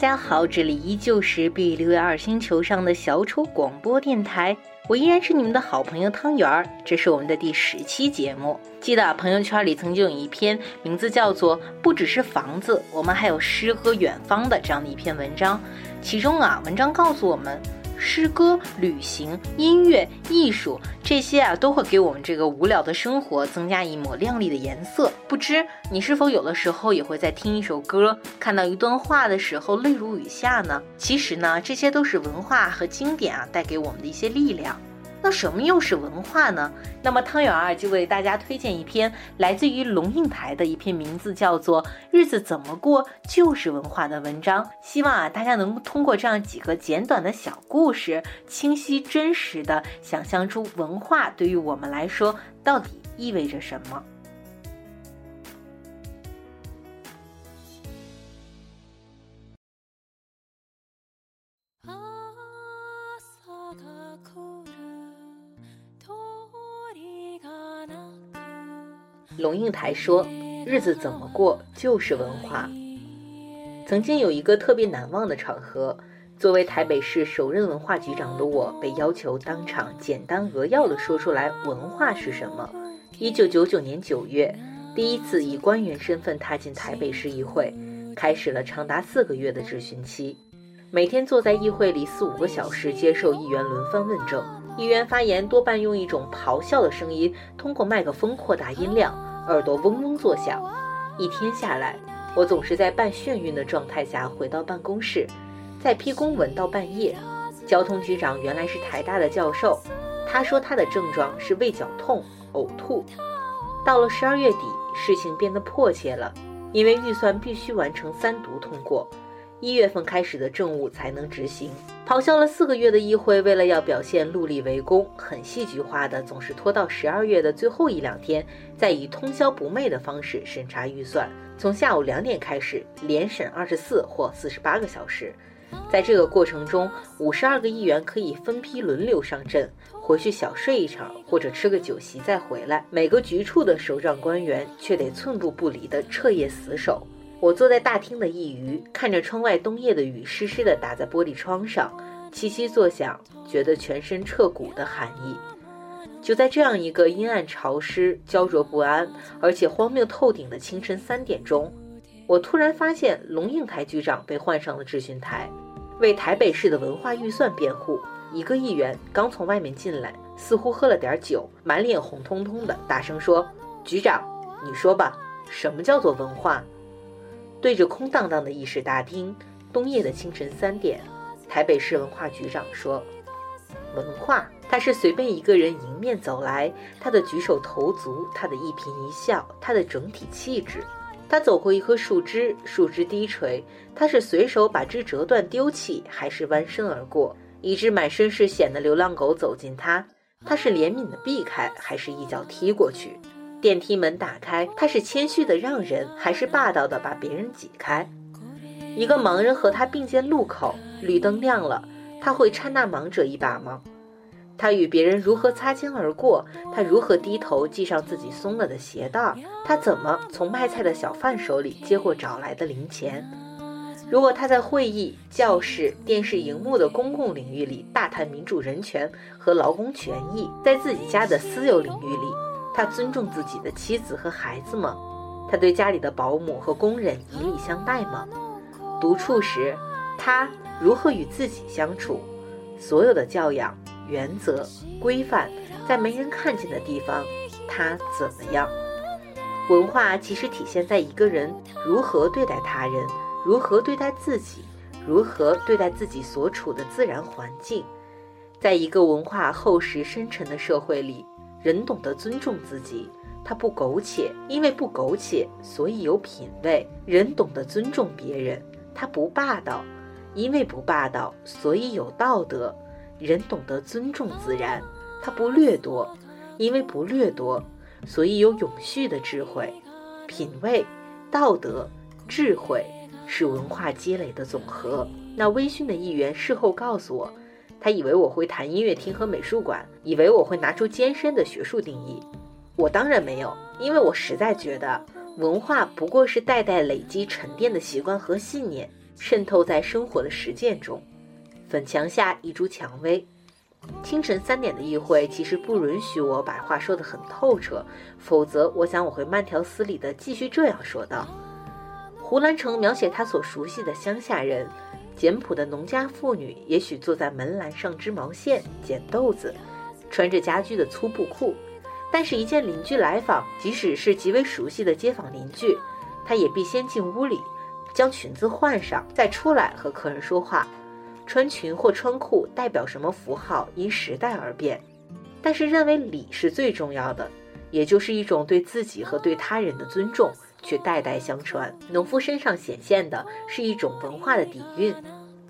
大家好，这里依旧是 B 六幺二星球上的小丑广播电台，我依然是你们的好朋友汤圆儿，这是我们的第十期节目。记得朋友圈里曾经有一篇名字叫做《不只是房子，我们还有诗和远方》的这样的一篇文章，其中啊，文章告诉我们。诗歌、旅行、音乐、艺术，这些啊都会给我们这个无聊的生活增加一抹亮丽的颜色。不知你是否有的时候也会在听一首歌、看到一段话的时候泪如雨下呢？其实呢，这些都是文化和经典啊带给我们的一些力量。那什么又是文化呢？那么汤圆儿就为大家推荐一篇来自于龙应台的一篇名字叫做《日子怎么过就是文化》的文章。希望啊大家能通过这样几个简短的小故事，清晰真实的想象出文化对于我们来说到底意味着什么。龙应台说：“日子怎么过就是文化。”曾经有一个特别难忘的场合，作为台北市首任文化局长的我，被要求当场简单扼要地说出来文化是什么。一九九九年九月，第一次以官员身份踏进台北市议会，开始了长达四个月的质询期。每天坐在议会里四五个小时，接受议员轮番问政。议员发言多半用一种咆哮的声音，通过麦克风扩大音量。耳朵嗡嗡作响，一天下来，我总是在半眩晕的状态下回到办公室，在批公文到半夜。交通局长原来是台大的教授，他说他的症状是胃绞痛、呕吐。到了十二月底，事情变得迫切了，因为预算必须完成三读通过。一月份开始的政务才能执行。咆哮了四个月的议会，为了要表现陆力为公，很戏剧化的，总是拖到十二月的最后一两天，再以通宵不寐的方式审查预算。从下午两点开始，连审二十四或四十八个小时。在这个过程中，五十二个议员可以分批轮流上阵，回去小睡一场，或者吃个酒席再回来。每个局处的首长官员却得寸步不离的彻夜死守。我坐在大厅的一隅，看着窗外冬夜的雨湿湿的打在玻璃窗上，凄凄作响，觉得全身彻骨的寒意。就在这样一个阴暗潮湿、焦灼不安，而且荒谬透顶的清晨三点钟，我突然发现龙应台局长被换上了质询台，为台北市的文化预算辩护。一个议员刚从外面进来，似乎喝了点酒，满脸红彤彤的，大声说：“局长，你说吧，什么叫做文化？”对着空荡荡的议事大厅，冬夜的清晨三点，台北市文化局长说：“文化，它是随便一个人迎面走来，他的举手投足，他的一颦一笑，他的整体气质。他走过一棵树枝，树枝低垂，他是随手把枝折断丢弃，还是弯身而过？一只满身是血的流浪狗走近他，他是怜悯的避开，还是一脚踢过去？”电梯门打开，他是谦虚的让人，还是霸道的把别人挤开？一个盲人和他并肩路口，绿灯亮了，他会搀那盲者一把吗？他与别人如何擦肩而过？他如何低头系上自己松了的鞋带？他怎么从卖菜的小贩手里接过找来的零钱？如果他在会议、教室、电视荧幕的公共领域里大谈民主人权和劳工权益，在自己家的私有领域里？他尊重自己的妻子和孩子吗？他对家里的保姆和工人以礼相待吗？独处时，他如何与自己相处？所有的教养、原则、规范，在没人看见的地方，他怎么样？文化其实体现在一个人如何对待他人，如何对待自己，如何对待自己所处的自然环境。在一个文化厚实深沉的社会里。人懂得尊重自己，他不苟且，因为不苟且，所以有品位。人懂得尊重别人，他不霸道，因为不霸道，所以有道德。人懂得尊重自然，他不掠夺，因为不掠夺，所以有永续的智慧。品味、道德、智慧是文化积累的总和。那微醺的议员事后告诉我。他以为我会谈音乐厅和美术馆，以为我会拿出艰深的学术定义。我当然没有，因为我实在觉得文化不过是代代累积沉淀的习惯和信念。渗透在生活的实践中。粉墙下一株蔷薇。清晨三点的议会其实不允许我把话说得很透彻，否则我想我会慢条斯理地继续这样说道。胡兰成描写他所熟悉的乡下人，简朴的农家妇女，也许坐在门栏上织毛线、捡豆子，穿着家居的粗布裤。但是，一见邻居来访，即使是极为熟悉的街坊邻居，她也必先进屋里，将裙子换上，再出来和客人说话。穿裙或穿裤代表什么符号，因时代而变。但是认为礼是最重要的，也就是一种对自己和对他人的尊重，却代代相传。农夫身上显现的是一种文化的底蕴。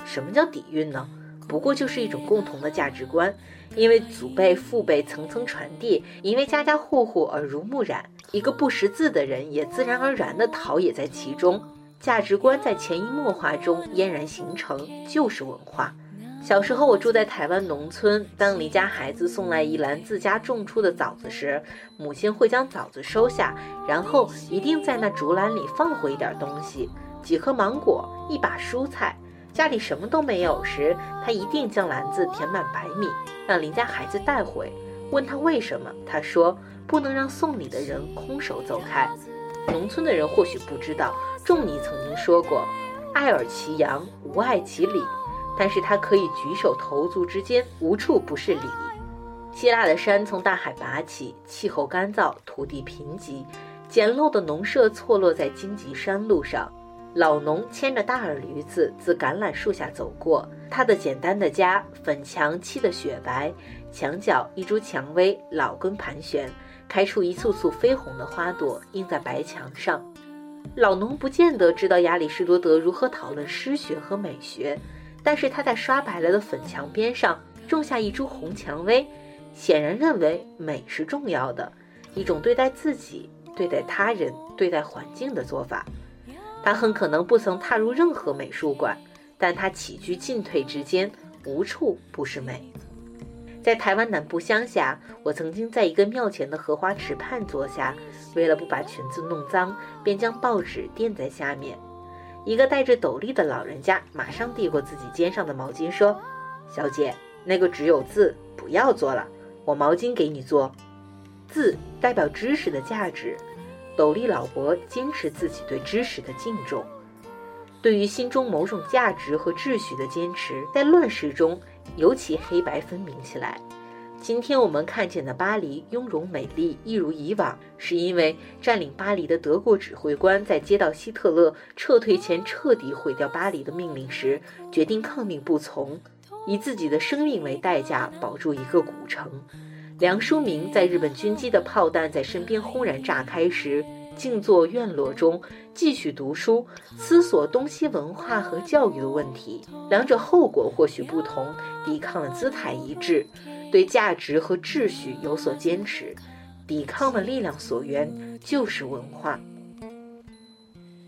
什么叫底蕴呢？不过就是一种共同的价值观，因为祖辈父辈层层传递，因为家家户户耳濡目染，一个不识字的人也自然而然地陶冶在其中。价值观在潜移默化中嫣然形成，就是文化。小时候，我住在台湾农村，当邻家孩子送来一篮自家种出的枣子时，母亲会将枣子收下，然后一定在那竹篮里放回一点东西，几颗芒果，一把蔬菜。家里什么都没有时，她一定将篮子填满白米，让邻家孩子带回。问他为什么，他说不能让送礼的人空手走开。农村的人或许不知道。仲尼曾经说过：“爱尔其羊，无爱其礼。”但是他可以举手投足之间无处不是礼。希腊的山从大海拔起，气候干燥，土地贫瘠，简陋的农舍错落在荆棘山路上。老农牵着大耳驴子自橄榄树下走过，他的简单的家，粉墙漆得雪白，墙角一株蔷薇老根盘旋，开出一簇簇绯红的花朵，映在白墙上。老农不见得知道亚里士多德如何讨论诗学和美学，但是他在刷白了的粉墙边上种下一株红蔷薇，显然认为美是重要的，一种对待自己、对待他人、对待环境的做法。他很可能不曾踏入任何美术馆，但他起居进退之间无处不是美。在台湾南部乡下，我曾经在一个庙前的荷花池畔坐下，为了不把裙子弄脏，便将报纸垫在下面。一个戴着斗笠的老人家马上递过自己肩上的毛巾，说：“小姐，那个只有字，不要做了，我毛巾给你做。字代表知识的价值，斗笠老伯坚持自己对知识的敬重，对于心中某种价值和秩序的坚持，在乱世中。”尤其黑白分明起来。今天我们看见的巴黎雍容美丽，一如以往，是因为占领巴黎的德国指挥官在接到希特勒撤退前彻底毁掉巴黎的命令时，决定抗命不从，以自己的生命为代价保住一个古城。梁漱溟在日本军机的炮弹在身边轰然炸开时。静坐院落中，继续读书，思索东西文化和教育的问题。两者后果或许不同，抵抗的姿态一致，对价值和秩序有所坚持。抵抗的力量所源就是文化。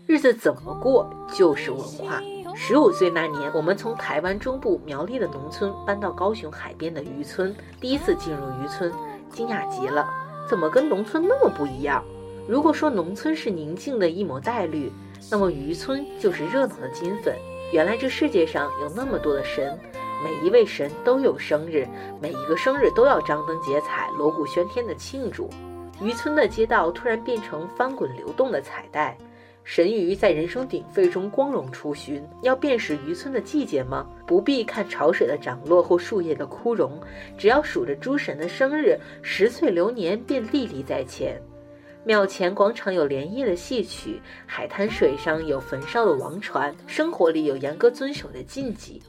日子怎么过就是文化。十五岁那年，我们从台湾中部苗栗的农村搬到高雄海边的渔村，第一次进入渔村，惊讶极了，怎么跟农村那么不一样？如果说农村是宁静的一抹黛绿，那么渔村就是热闹的金粉。原来这世界上有那么多的神，每一位神都有生日，每一个生日都要张灯结彩、锣鼓喧天的庆祝。渔村的街道突然变成翻滚流动的彩带，神鱼在人声鼎沸中光荣出巡。要辨识渔村的季节吗？不必看潮水的涨落或树叶的枯荣，只要数着诸神的生日，十岁流年便历历在前。庙前广场有连夜的戏曲，海滩水上有焚烧的王船，生活里有严格遵守的禁忌，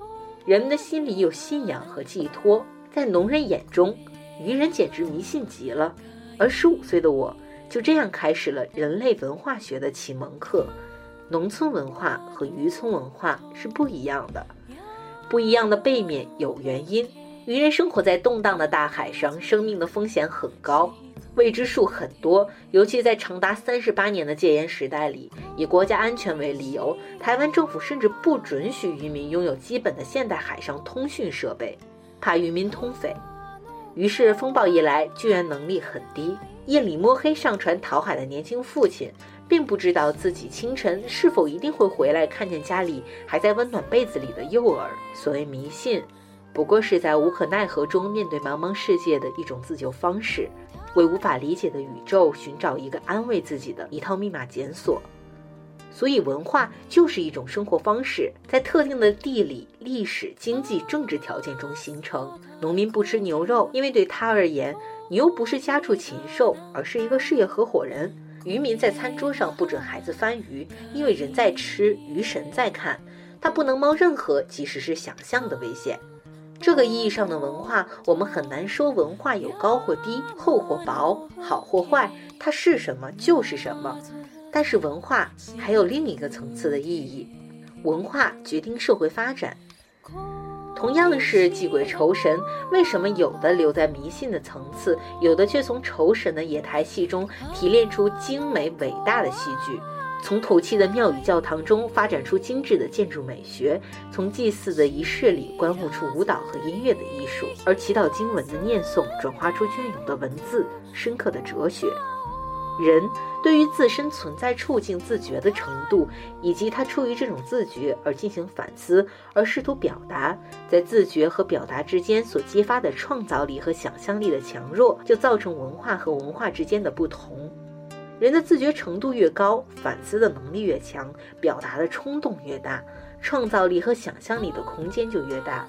人们的心里有信仰和寄托。在农人眼中，渔人简直迷信极了。而十五岁的我，就这样开始了人类文化学的启蒙课。农村文化和渔村文化是不一样的，不一样的背面有原因。渔人生活在动荡的大海上，生命的风险很高。未知数很多，尤其在长达三十八年的戒严时代里，以国家安全为理由，台湾政府甚至不准许渔民拥有基本的现代海上通讯设备，怕渔民通匪。于是风暴一来，救援能力很低。夜里摸黑上船讨海的年轻父亲，并不知道自己清晨是否一定会回来看见家里还在温暖被子里的幼儿。所谓迷信，不过是在无可奈何中面对茫茫世界的一种自救方式，为无法理解的宇宙寻找一个安慰自己的一套密码检索。所以，文化就是一种生活方式，在特定的地理、历史、经济、政治条件中形成。农民不吃牛肉，因为对他而言，牛不是家畜禽兽，而是一个事业合伙人。渔民在餐桌上不准孩子翻鱼，因为人在吃，鱼神在看，他不能冒任何，即使是想象的危险。这个意义上的文化，我们很难说文化有高或低、厚或薄、好或坏，它是什么就是什么。但是文化还有另一个层次的意义，文化决定社会发展。同样是祭鬼酬神，为什么有的留在迷信的层次，有的却从酬神的野台戏中提炼出精美伟大的戏剧？从土气的庙宇教堂中发展出精致的建筑美学，从祭祀的仪式里观悟出舞蹈和音乐的艺术，而祈祷经文的念诵转化出隽永的文字、深刻的哲学。人对于自身存在处境自觉的程度，以及他出于这种自觉而进行反思，而试图表达，在自觉和表达之间所激发的创造力和想象力的强弱，就造成文化和文化之间的不同。人的自觉程度越高，反思的能力越强，表达的冲动越大，创造力和想象力的空间就越大。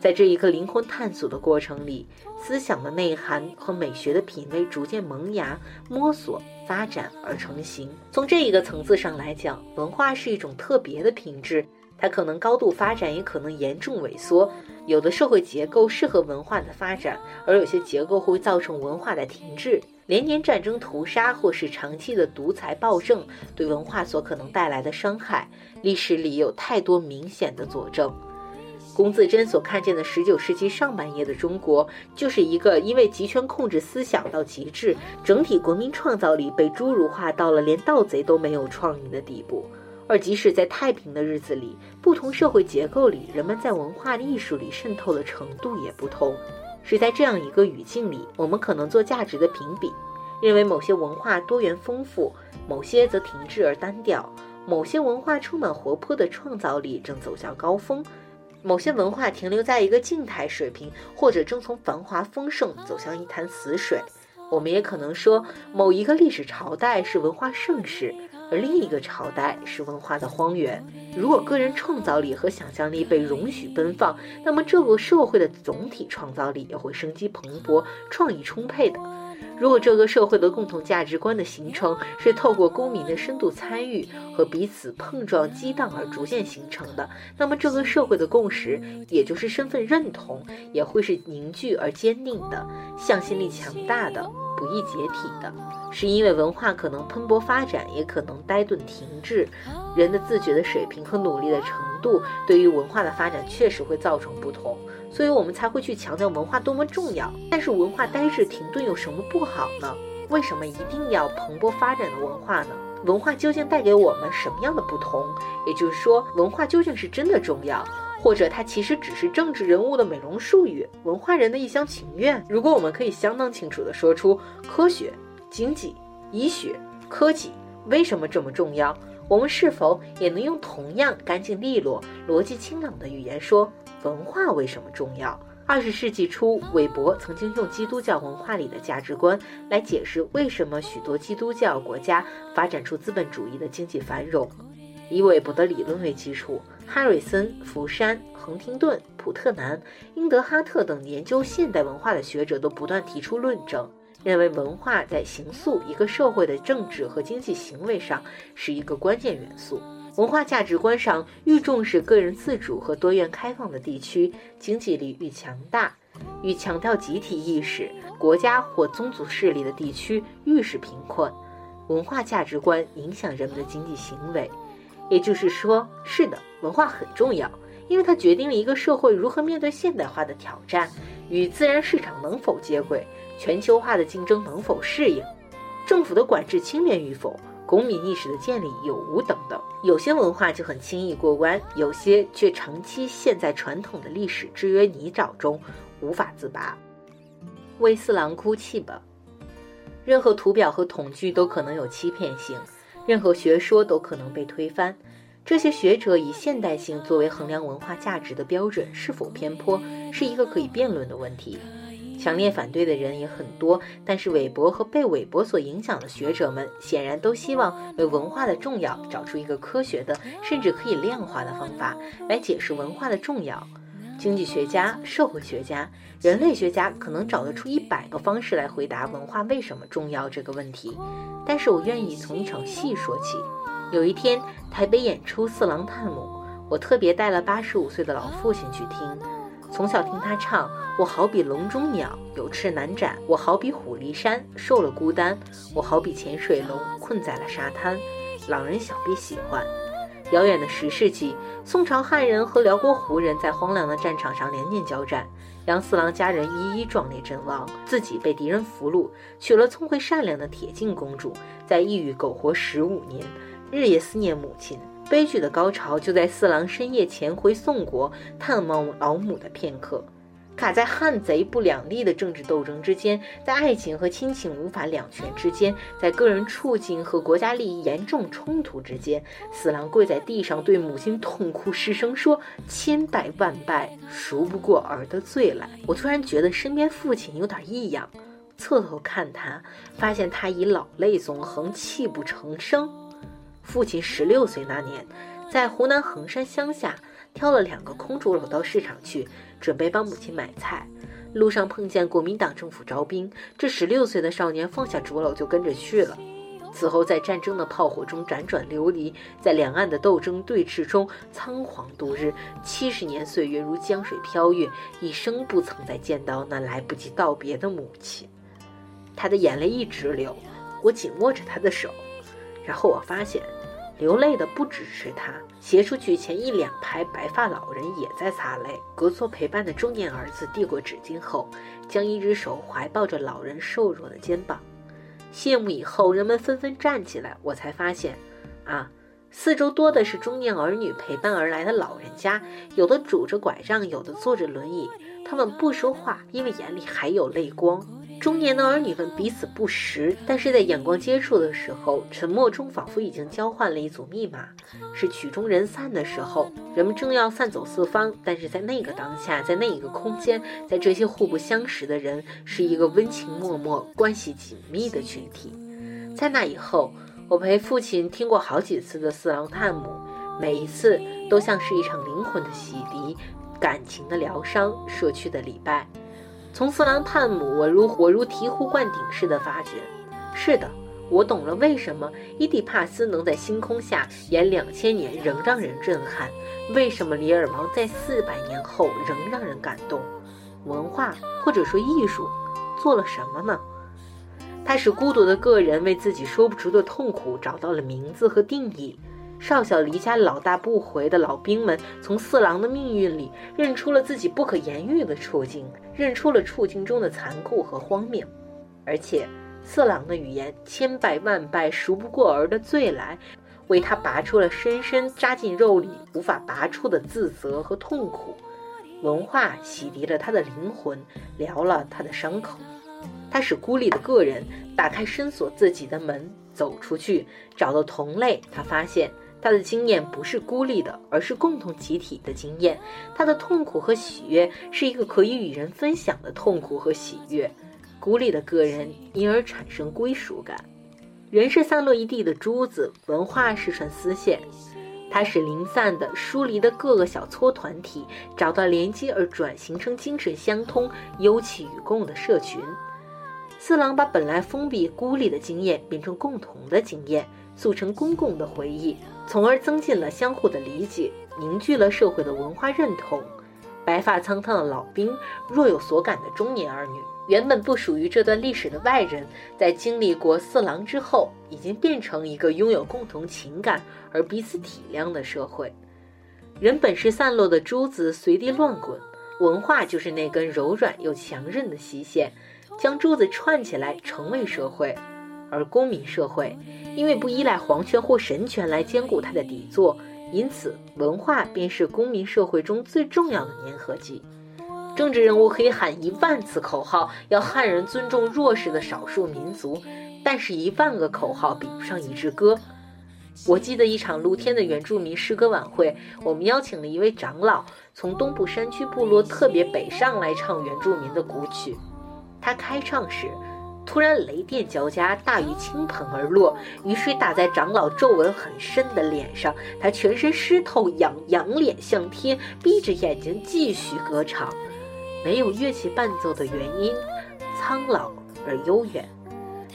在这一个灵魂探索的过程里，思想的内涵和美学的品味逐渐萌芽、摸索、发展而成型。从这一个层次上来讲，文化是一种特别的品质，它可能高度发展，也可能严重萎缩。有的社会结构适合文化的发展，而有些结构会造成文化的停滞。连年战争屠杀，或是长期的独裁暴政，对文化所可能带来的伤害，历史里有太多明显的佐证。龚自珍所看见的十九世纪上半叶的中国，就是一个因为集权控制思想到极致，整体国民创造力被侏儒化到了连盗贼都没有创意的地步。而即使在太平的日子里，不同社会结构里，人们在文化艺术里渗透的程度也不同。是在这样一个语境里，我们可能做价值的评比，认为某些文化多元丰富，某些则停滞而单调；某些文化充满活泼的创造力，正走向高峰。某些文化停留在一个静态水平，或者正从繁华丰盛走向一潭死水。我们也可能说，某一个历史朝代是文化盛世，而另一个朝代是文化的荒原。如果个人创造力和想象力被容许奔放，那么这个社会的总体创造力也会生机蓬勃、创意充沛的。如果这个社会的共同价值观的形成是透过公民的深度参与和彼此碰撞激荡而逐渐形成的，那么这个社会的共识，也就是身份认同，也会是凝聚而坚定的，向心力强大的，不易解体的。是因为文化可能蓬勃发展，也可能呆顿停滞，人的自觉的水平和努力的程度，对于文化的发展确实会造成不同。所以我们才会去强调文化多么重要，但是文化呆滞停顿有什么不好呢？为什么一定要蓬勃发展的文化呢？文化究竟带给我们什么样的不同？也就是说，文化究竟是真的重要，或者它其实只是政治人物的美容术语，文化人的一厢情愿？如果我们可以相当清楚地说出科学、经济、医学、科技为什么这么重要，我们是否也能用同样干净利落、逻辑清朗的语言说？文化为什么重要？二十世纪初，韦伯曾经用基督教文化里的价值观来解释为什么许多基督教国家发展出资本主义的经济繁荣。以韦伯的理论为基础，哈瑞森、福山、亨廷顿、普特南、英德哈特等研究现代文化的学者都不断提出论证，认为文化在形塑一个社会的政治和经济行为上是一个关键元素。文化价值观上愈重视个人自主和多元开放的地区，经济力愈强大；愈强调集体意识，国家或宗族势力的地区愈是贫困。文化价值观影响人们的经济行为，也就是说，是的，文化很重要，因为它决定了一个社会如何面对现代化的挑战，与自然市场能否接轨，全球化的竞争能否适应，政府的管制清廉与否。公民意识的建立有无等等，有些文化就很轻易过关，有些却长期陷在传统的历史制约泥沼中无法自拔。为四郎哭泣吧。任何图表和统计都可能有欺骗性，任何学说都可能被推翻。这些学者以现代性作为衡量文化价值的标准是否偏颇，是一个可以辩论的问题。强烈反对的人也很多，但是韦伯和被韦伯所影响的学者们显然都希望为文化的重要找出一个科学的，甚至可以量化的方法来解释文化的重要。经济学家、社会学家、人类学家可能找得出一百个方式来回答文化为什么重要这个问题，但是我愿意从一场戏说起。有一天，台北演出《四郎探母》，我特别带了八十五岁的老父亲去听。从小听他唱，我好比笼中鸟，有翅难展；我好比虎离山，受了孤单；我好比潜水龙，困在了沙滩。老人想必喜欢。遥远的十世纪，宋朝汉人和辽国胡人在荒凉的战场上连年交战，杨四郎家人一一壮烈阵亡，自己被敌人俘虏，娶了聪慧善良的铁镜公主，在异域苟活十五年，日夜思念母亲。悲剧的高潮就在四郎深夜潜回宋国探望老母的片刻。卡在汉贼不两立的政治斗争之间，在爱情和亲情无法两全之间，在个人处境和国家利益严重冲突之间，四郎跪在地上对母亲痛哭失声说：“千拜万拜，赎不过儿的罪来。”我突然觉得身边父亲有点异样，侧头看他，发现他已老泪纵横，泣不成声。父亲十六岁那年，在湖南衡山乡下。挑了两个空竹篓到市场去，准备帮母亲买菜。路上碰见国民党政府招兵，这十六岁的少年放下竹篓就跟着去了。此后在战争的炮火中辗转流离，在两岸的斗争对峙中仓皇度日。七十年岁月如江水飘越，一生不曾再见到那来不及道别的母亲。他的眼泪一直流，我紧握着他的手，然后我发现。流泪的不只是他，斜出去前一两排白发老人也在擦泪。隔座陪伴的中年儿子递过纸巾后，将一只手怀抱着老人瘦弱的肩膀。谢幕以后，人们纷纷站起来，我才发现，啊，四周多的是中年儿女陪伴而来的老人家，有的拄着拐杖，有的坐着轮椅。他们不说话，因为眼里还有泪光。中年的儿女们彼此不识，但是在眼光接触的时候，沉默中仿佛已经交换了一组密码。是曲终人散的时候，人们正要散走四方，但是在那个当下，在那一个空间，在这些互不相识的人，是一个温情脉脉、关系紧密的群体。在那以后，我陪父亲听过好几次的四郎探母，每一次都像是一场灵魂的洗涤、感情的疗伤、社区的礼拜。从四郎探母，我如我如醍醐灌顶似的发觉，是的，我懂了为什么伊底帕斯能在星空下演两千年仍让人震撼，为什么李尔王在四百年后仍让人感动。文化或者说艺术做了什么呢？它使孤独的个人为自己说不出的痛苦找到了名字和定义。少小离家老大不回的老兵们，从四郎的命运里认出了自己不可言喻的处境，认出了处境中的残酷和荒谬。而且，四郎的语言“千拜万拜，赎不过儿的罪来”，为他拔出了深深扎进肉里无法拔出的自责和痛苦。文化洗涤了他的灵魂，疗了他的伤口。他使孤立的个人打开深锁自己的门，走出去，找到同类。他发现。他的经验不是孤立的，而是共同集体的经验。他的痛苦和喜悦是一个可以与人分享的痛苦和喜悦。孤立的个人因而产生归属感。人是散落一地的珠子，文化是串丝线，它使零散的、疏离的各个小撮团体找到连接，而转形成精神相通、忧戚与共的社群。四郎把本来封闭、孤立的经验变成共同的经验，组成公共的回忆。从而增进了相互的理解，凝聚了社会的文化认同。白发苍苍的老兵，若有所感的中年儿女，原本不属于这段历史的外人，在经历过四郎之后，已经变成一个拥有共同情感而彼此体谅的社会。人本是散落的珠子，随地乱滚，文化就是那根柔软又强韧的细线，将珠子串起来，成为社会。而公民社会，因为不依赖皇权或神权来兼顾它的底座，因此文化便是公民社会中最重要的粘合剂。政治人物可以喊一万次口号，要汉人尊重弱势的少数民族，但是一万个口号比不上一支歌。我记得一场露天的原住民诗歌晚会，我们邀请了一位长老从东部山区部落特别北上来唱原住民的古曲。他开唱时，突然雷电交加，大雨倾盆而落，雨水打在长老皱纹很深的脸上，他全身湿透，仰仰脸向天，闭着眼睛继续歌唱。没有乐器伴奏的原因，苍老而悠远。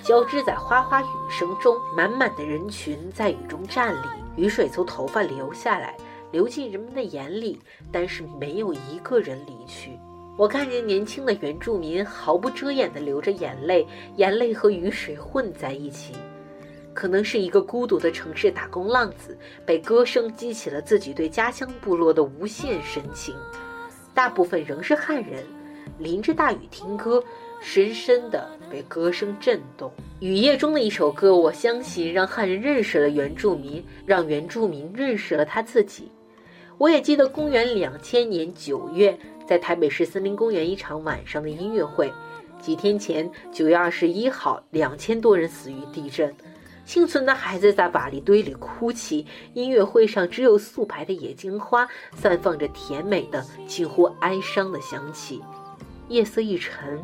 交织在哗哗雨声中，满满的人群在雨中站立，雨水从头发流下来，流进人们的眼里，但是没有一个人离去。我看见年轻的原住民毫不遮掩地流着眼泪，眼泪和雨水混在一起。可能是一个孤独的城市打工浪子，被歌声激起了自己对家乡部落的无限深情。大部分仍是汉人，淋着大雨听歌。深深地被歌声震动。雨夜中的一首歌，我相信让汉人认识了原住民，让原住民认识了他自己。我也记得公元两千年九月，在台北市森林公园一场晚上的音乐会。几天前，九月二十一号，两千多人死于地震，幸存的孩子在瓦砾堆里哭泣。音乐会上只有素白的野金花，散放着甜美的、近乎哀伤的香气。夜色一沉。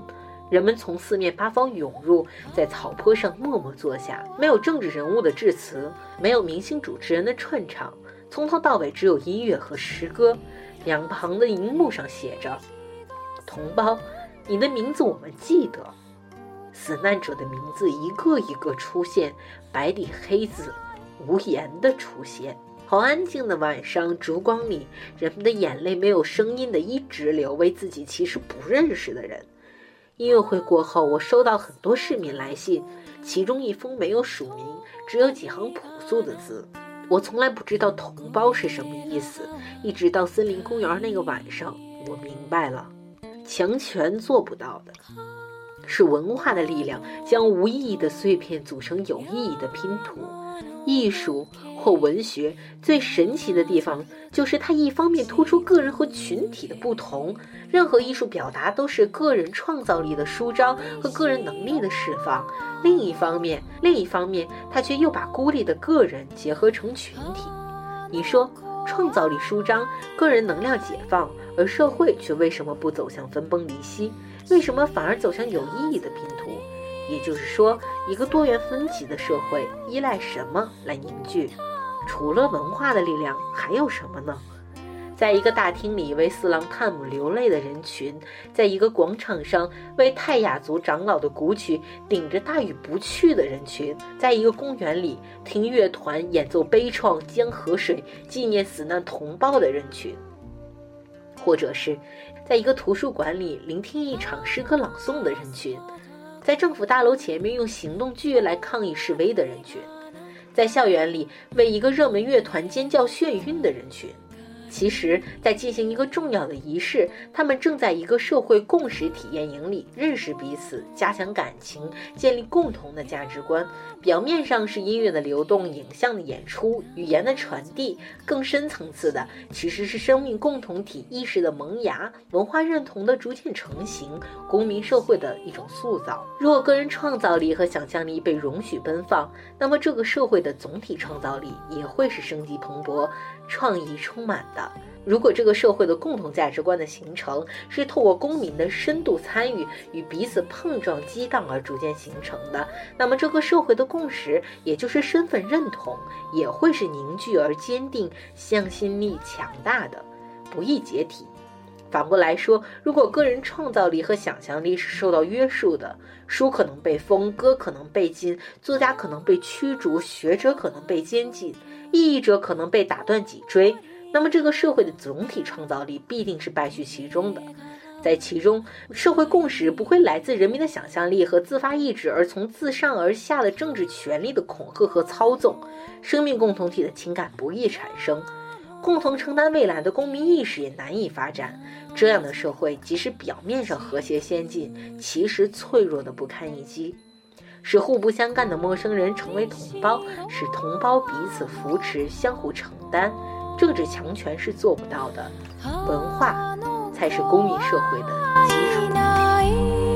人们从四面八方涌入，在草坡上默默坐下。没有政治人物的致辞，没有明星主持人的串场，从头到尾只有音乐和诗歌。两旁的荧幕上写着：“同胞，你的名字我们记得。”死难者的名字一个一个出现，白底黑字，无言的出现。好安静的晚上，烛光里，人们的眼泪没有声音的一直流，为自己其实不认识的人。音乐会过后，我收到很多市民来信，其中一封没有署名，只有几行朴素的字。我从来不知道“同胞”是什么意思，一直到森林公园那个晚上，我明白了。强权做不到的，是文化的力量，将无意义的碎片组成有意义的拼图。艺术或文学最神奇的地方，就是它一方面突出个人和群体的不同，任何艺术表达都是个人创造力的舒张和个人能力的释放；另一方面，另一方面，它却又把孤立的个人结合成群体。你说，创造力舒张，个人能量解放，而社会却为什么不走向分崩离析？为什么反而走向有意义的拼图？也就是说，一个多元分歧的社会依赖什么来凝聚？除了文化的力量，还有什么呢？在一个大厅里为四郎探母流泪的人群，在一个广场上为泰雅族长老的古曲顶着大雨不去的人群，在一个公园里听乐团演奏悲怆江河水纪念死难同胞的人群，或者是在一个图书馆里聆听一场诗歌朗诵的人群。在政府大楼前面用行动剧来抗议示威的人群，在校园里为一个热门乐团尖叫眩晕的人群。其实，在进行一个重要的仪式，他们正在一个社会共识体验营里认识彼此，加强感情，建立共同的价值观。表面上是音乐的流动、影像的演出、语言的传递，更深层次的其实是生命共同体意识的萌芽、文化认同的逐渐成型、公民社会的一种塑造。若个人创造力和想象力被容许奔放，那么这个社会的总体创造力也会是生机蓬勃。创意充满的。如果这个社会的共同价值观的形成是透过公民的深度参与与彼此碰撞激荡而逐渐形成的，那么这个社会的共识，也就是身份认同，也会是凝聚而坚定、向心力强大的，不易解体。反过来说，如果个人创造力和想象力是受到约束的，书可能被封，歌可能被禁，作家可能被驱逐，学者可能被监禁。异议者可能被打断脊椎，那么这个社会的总体创造力必定是败絮其中的。在其中，社会共识不会来自人民的想象力和自发意志，而从自上而下的政治权力的恐吓和操纵。生命共同体的情感不易产生，共同承担未来的公民意识也难以发展。这样的社会，即使表面上和谐先进，其实脆弱的不堪一击。使互不相干的陌生人成为同胞，使同胞彼此扶持、相互承担。政治强权是做不到的，文化才是公民社会的基础。